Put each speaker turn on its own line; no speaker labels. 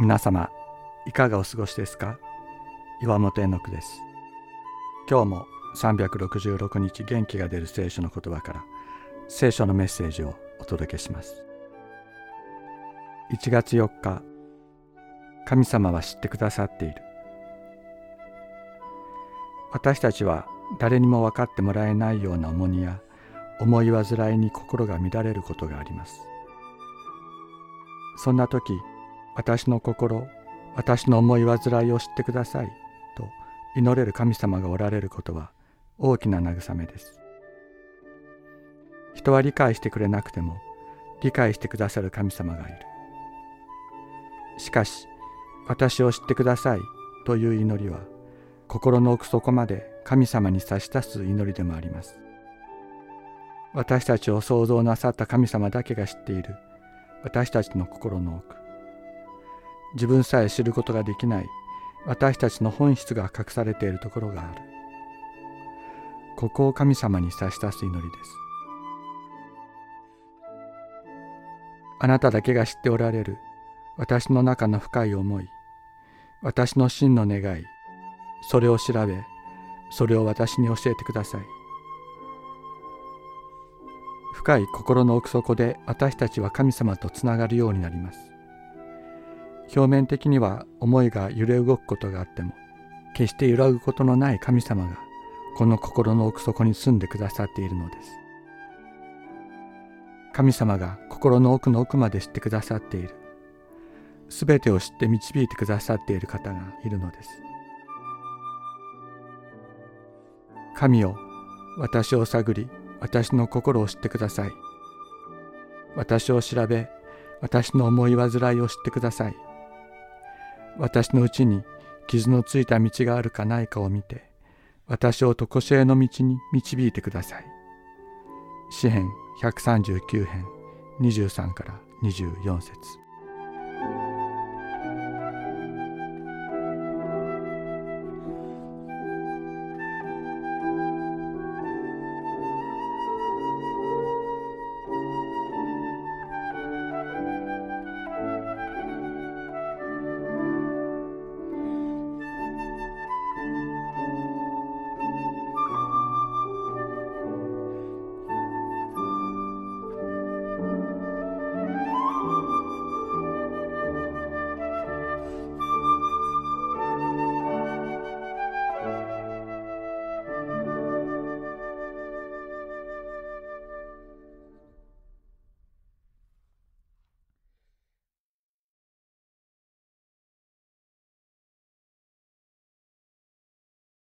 皆様いかがお過ごしですか？岩本絵の句です。今日も366日元気が出る聖書の言葉から聖書のメッセージをお届けします。1月4日神様は知ってくださっている。私たちは誰にも分かってもらえないような重荷や思い煩いに心が乱れることがあります。そんな時私の心私の思い煩いを知ってくださいと祈れる神様がおられることは大きな慰めです。人は理解してくれなくても理解してくださる神様がいる。しかし私を知ってくださいという祈りは心の奥底まで神様に差し出す祈りでもあります。私たちを創造なさった神様だけが知っている私たちの心の奥。自分さえ知ることができない。私たちの本質が隠されているところがある。ここを神様に差し出す祈りです。あなただけが知っておられる。私の中の深い思い。私の真の願い。それを調べそれを私に教えてください。深い心の奥底で私たちは神様とつながるようになります。表面的には思いが揺れ動くことがあっても決して揺らぐことのない神様がこの心の奥底に住んでくださっているのです。神様が心の奥の奥まで知ってくださっている。すべてを知って導いてくださっている方がいるのです。神よ私を探り私の心を知ってください。私を調べ私の思い煩いを知ってください。私のうちに傷のついた道があるかないかを見て、私を常しえの道に導いてください。詩編139編23から24節